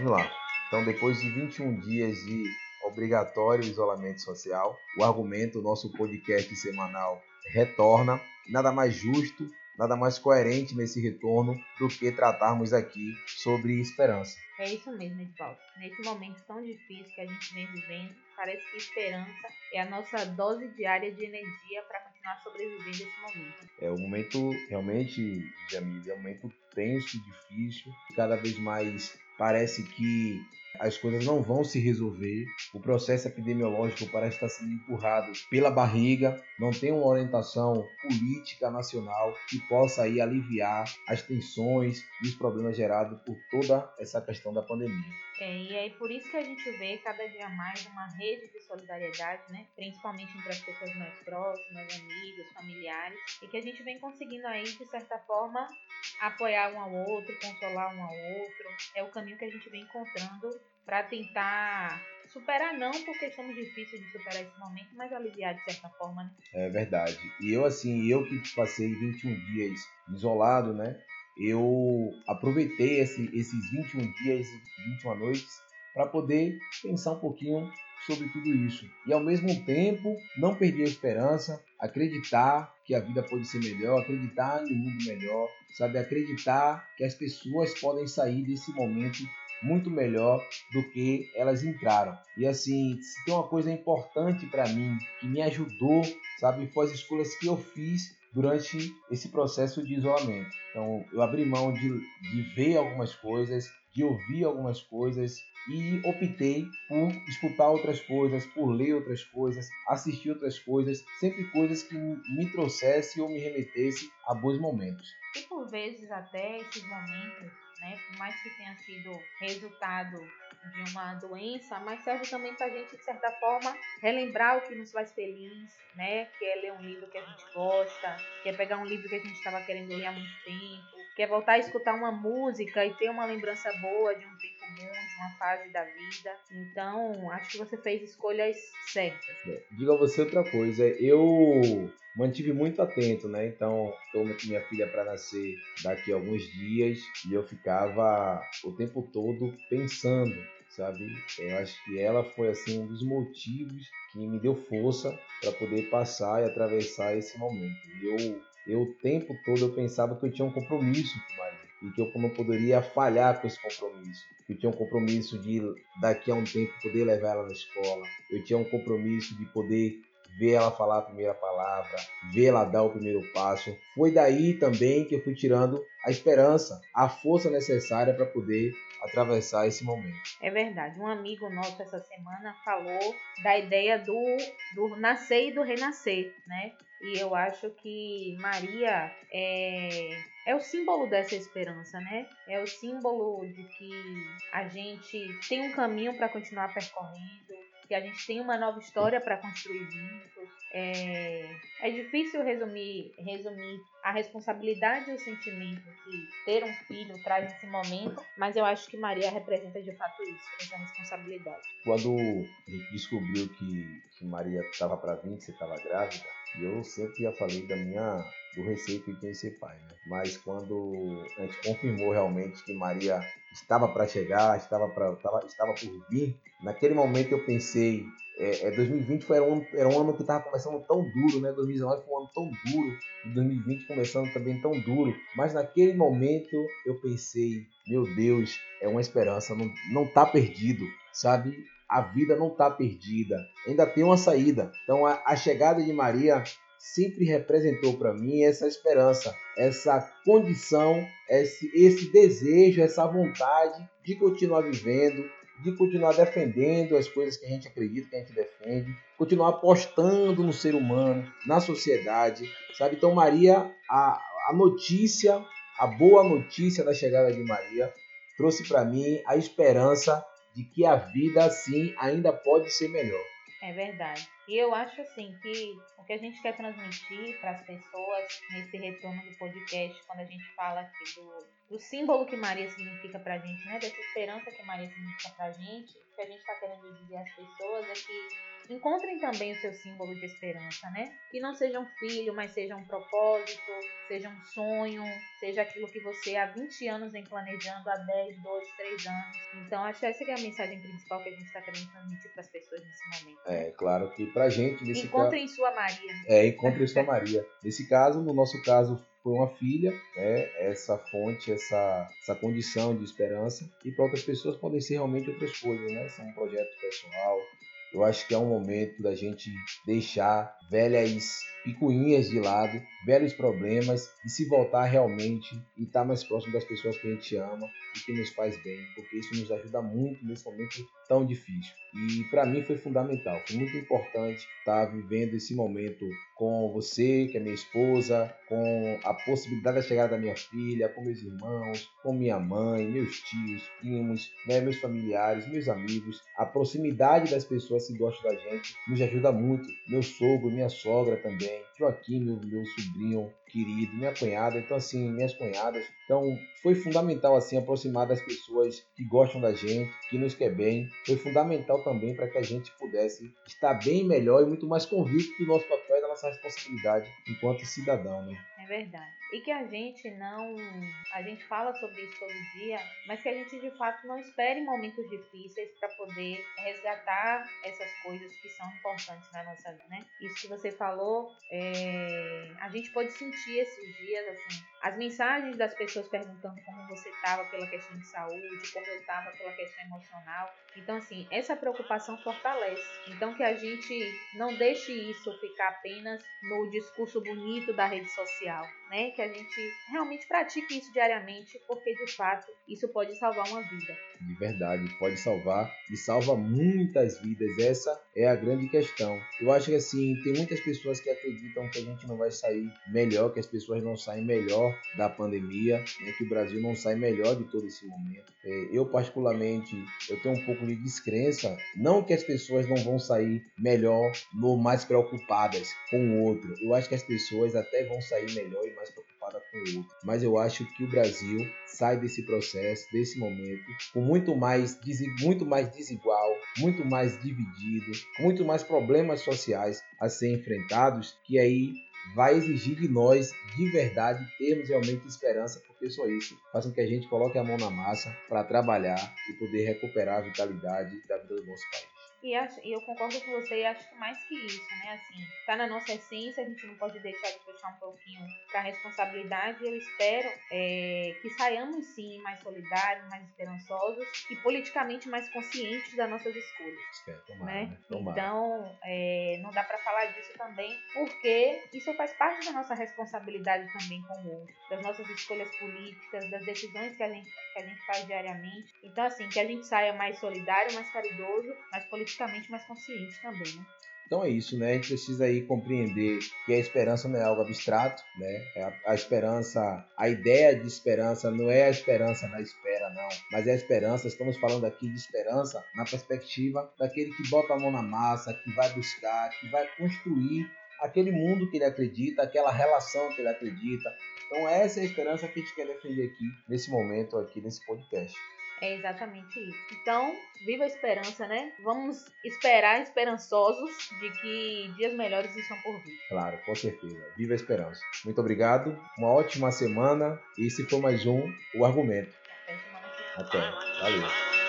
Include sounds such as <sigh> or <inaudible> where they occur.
Vamos lá. Então, depois de 21 dias de obrigatório isolamento social, o argumento, nosso podcast semanal retorna. Nada mais justo, nada mais coerente nesse retorno do que tratarmos aqui sobre esperança. É isso mesmo, Edvaldo. Nesse momento tão difícil que a gente vem vivendo, parece que esperança é a nossa dose diária de energia para continuar sobrevivendo esse momento. É o momento realmente, Jamil, é um momento tenso, difícil, cada vez mais parece que as coisas não vão se resolver. O processo epidemiológico parece estar sendo empurrado pela barriga, não tem uma orientação política nacional que possa aí aliviar as tensões e os problemas gerados por toda essa questão da pandemia. É, e é por isso que a gente vê cada dia mais uma rede de solidariedade, né? principalmente entre as pessoas mais próximas, amigos, familiares, e que a gente vem conseguindo aí, de certa forma, apoiar um ao outro, consolar um ao outro. É o caminho que a gente vem encontrando para tentar superar não por questão difícil de superar esse momento, mas aliviar de certa forma, né? É verdade. E eu assim, eu que passei 21 dias isolado, né? Eu aproveitei esse, esses 21 dias, 21 noites para poder pensar um pouquinho sobre tudo isso. E ao mesmo tempo, não perder a esperança, acreditar que a vida pode ser melhor, acreditar um mundo melhor, sabe? Acreditar que as pessoas podem sair desse momento muito melhor do que elas entraram. E assim, se tem uma coisa importante para mim que me ajudou, sabe, foi as escolhas que eu fiz durante esse processo de isolamento. Então, eu abri mão de, de ver algumas coisas, de ouvir algumas coisas e optei por escutar outras coisas, por ler outras coisas, assistir outras coisas, sempre coisas que me trouxessem ou me remetessem a bons momentos. E por vezes até esses momentos né? Por mais que tenha sido resultado de uma doença, mas serve também para a gente, de certa forma, relembrar o que nos faz feliz, né? Que é ler um livro que a gente gosta, que é pegar um livro que a gente estava querendo ler há muito tempo, que é voltar a escutar uma música e ter uma lembrança boa de um tempo bom, de uma fase da vida. Então, acho que você fez escolhas certas. É, diga você outra coisa, eu mantive muito atento, né? Então, estou com minha filha para nascer daqui a alguns dias e eu ficava o tempo todo pensando, sabe? Eu acho que ela foi assim um dos motivos que me deu força para poder passar e atravessar esse momento. E eu, eu o tempo todo eu pensava que eu tinha um compromisso com Maria e que eu não poderia falhar com esse compromisso. Eu tinha um compromisso de daqui a um tempo poder levar ela na escola. Eu tinha um compromisso de poder ver ela falar a primeira palavra, ver ela dar o primeiro passo. Foi daí também que eu fui tirando a esperança, a força necessária para poder atravessar esse momento. É verdade. Um amigo nosso essa semana falou da ideia do, do nascer e do renascer, né? E eu acho que Maria é, é o símbolo dessa esperança, né? É o símbolo de que a gente tem um caminho para continuar percorrendo, que a gente tem uma nova história para construir juntos. É, é difícil resumir, resumir a responsabilidade e o sentimento que ter um filho traz nesse momento, mas eu acho que Maria representa de fato isso, essa responsabilidade. Quando a gente descobriu que, que Maria estava para vir, que você estava grávida, eu sempre já falei da minha do receio que tem ser pai, né? Mas quando a gente confirmou realmente que Maria estava para chegar, estava para estava, estava por vir, naquele momento eu pensei, é, é 2020 foi era um, era um ano que estava começando tão duro, né? 2019 foi um ano tão duro, e 2020 começando também tão duro, mas naquele momento eu pensei, meu Deus, é uma esperança, não não tá perdido, sabe? A vida não está perdida, ainda tem uma saída. Então a, a chegada de Maria sempre representou para mim essa esperança, essa condição, esse, esse desejo, essa vontade de continuar vivendo, de continuar defendendo as coisas que a gente acredita, que a gente defende, continuar apostando no ser humano, na sociedade, sabe? Então, Maria, a, a notícia, a boa notícia da chegada de Maria trouxe para mim a esperança de que a vida, assim, ainda pode ser melhor. É verdade. E eu acho assim que o que a gente quer transmitir para as pessoas nesse retorno do podcast, quando a gente fala aqui do, do símbolo que Maria significa para a gente, né? Dessa esperança que Maria significa para a gente, o que a gente está querendo dizer às pessoas é que encontrem também o seu símbolo de esperança, né? Que não seja um filho, mas seja um propósito, seja um sonho, seja aquilo que você há 20 anos vem planejando, há 10, 2, 3 anos. Então, acho que essa é a mensagem principal que a gente está querendo transmitir para as pessoas nesse momento. É, claro que para gente... Nesse encontrem caso, sua Maria. É, encontrem sua Maria. <laughs> Nesse caso, no nosso caso, foi uma filha, né? essa fonte, essa, essa condição de esperança. E para outras pessoas podem ser realmente outras coisas, né? São um projeto pessoal, eu acho que é um momento da gente deixar velhas picuinhas de lado, velhos problemas e se voltar realmente e estar tá mais próximo das pessoas que a gente ama e que nos faz bem, porque isso nos ajuda muito nesse momento tão difícil. E para mim foi fundamental, foi muito importante estar tá vivendo esse momento com você, que é minha esposa, com a possibilidade da chegada da minha filha, com meus irmãos, com minha mãe, meus tios, primos, né, meus familiares, meus amigos. A proximidade das pessoas que gostam da gente nos ajuda muito. Meu sogro, minha sogra também, Joaquim, meu, meu sobrinho querido, minha cunhada, então assim, minhas cunhadas. Então foi fundamental assim aproximar das pessoas que gostam da gente, que nos quer bem. Foi fundamental também para que a gente pudesse estar bem melhor e muito mais convicto do nosso papel e da nossa responsabilidade enquanto cidadão, né? Verdade. E que a gente não. A gente fala sobre isso todo dia, mas que a gente de fato não espere momentos difíceis para poder resgatar essas coisas que são importantes na nossa vida, né? Isso que você falou, é... a gente pode sentir esses dias, assim, as mensagens das pessoas perguntando como você estava pela questão de saúde, como eu estava pela questão emocional. Então, assim, essa preocupação fortalece. Então, que a gente não deixe isso ficar apenas no discurso bonito da rede social, né? Que a gente realmente pratique isso diariamente, porque de fato isso pode salvar uma vida. De verdade, pode salvar e salva muitas vidas. Essa é a grande questão. Eu acho que assim, tem muitas pessoas que acreditam que a gente não vai sair melhor, que as pessoas não saem melhor da pandemia, né? que o Brasil não sai melhor de todo esse momento. É, eu particularmente, eu tenho um pouco de descrença, não que as pessoas não vão sair melhor, no mais preocupadas com o outro. Eu acho que as pessoas até vão sair melhor e mais preocupadas com o outro. Mas eu acho que o Brasil sai desse processo, desse momento, com muito mais, muito mais desigual, muito mais dividido, muito mais problemas sociais a ser enfrentados, que aí vai exigir de nós, de verdade, termos realmente esperança, porque só isso faz com que a gente coloque a mão na massa para trabalhar e poder recuperar a vitalidade da vida do nosso país. E, acho, eu concordo com você e acho que mais que isso, né? Assim, tá na nossa essência, a gente não pode deixar de puxar um pouquinho para a responsabilidade. Eu espero é, que saiamos sim mais solidários, mais esperançosos e politicamente mais conscientes das nossas escolhas. É, tomara, né? né? Então, é, não dá para falar disso também, porque isso faz parte da nossa responsabilidade também com o outro, das nossas escolhas políticas, das decisões que a gente, que a gente faz diariamente. Então, assim, que a gente saia mais solidário, mais caridoso, mais politicamente politicamente mais consciente também, né? Então é isso, né? A gente precisa aí compreender que a esperança não é algo abstrato, né? É a, a, esperança, a ideia de esperança não é a esperança na espera, não, mas é a esperança. Estamos falando aqui de esperança na perspectiva daquele que bota a mão na massa, que vai buscar, que vai construir aquele mundo que ele acredita, aquela relação que ele acredita. Então essa é a esperança que a gente quer defender aqui nesse momento aqui nesse podcast. É exatamente isso. Então, viva a esperança, né? Vamos esperar esperançosos de que dias melhores estão por vir. Claro, com certeza. Viva a esperança. Muito obrigado. Uma ótima semana. E esse foi mais um O Argumento. Até. Valeu.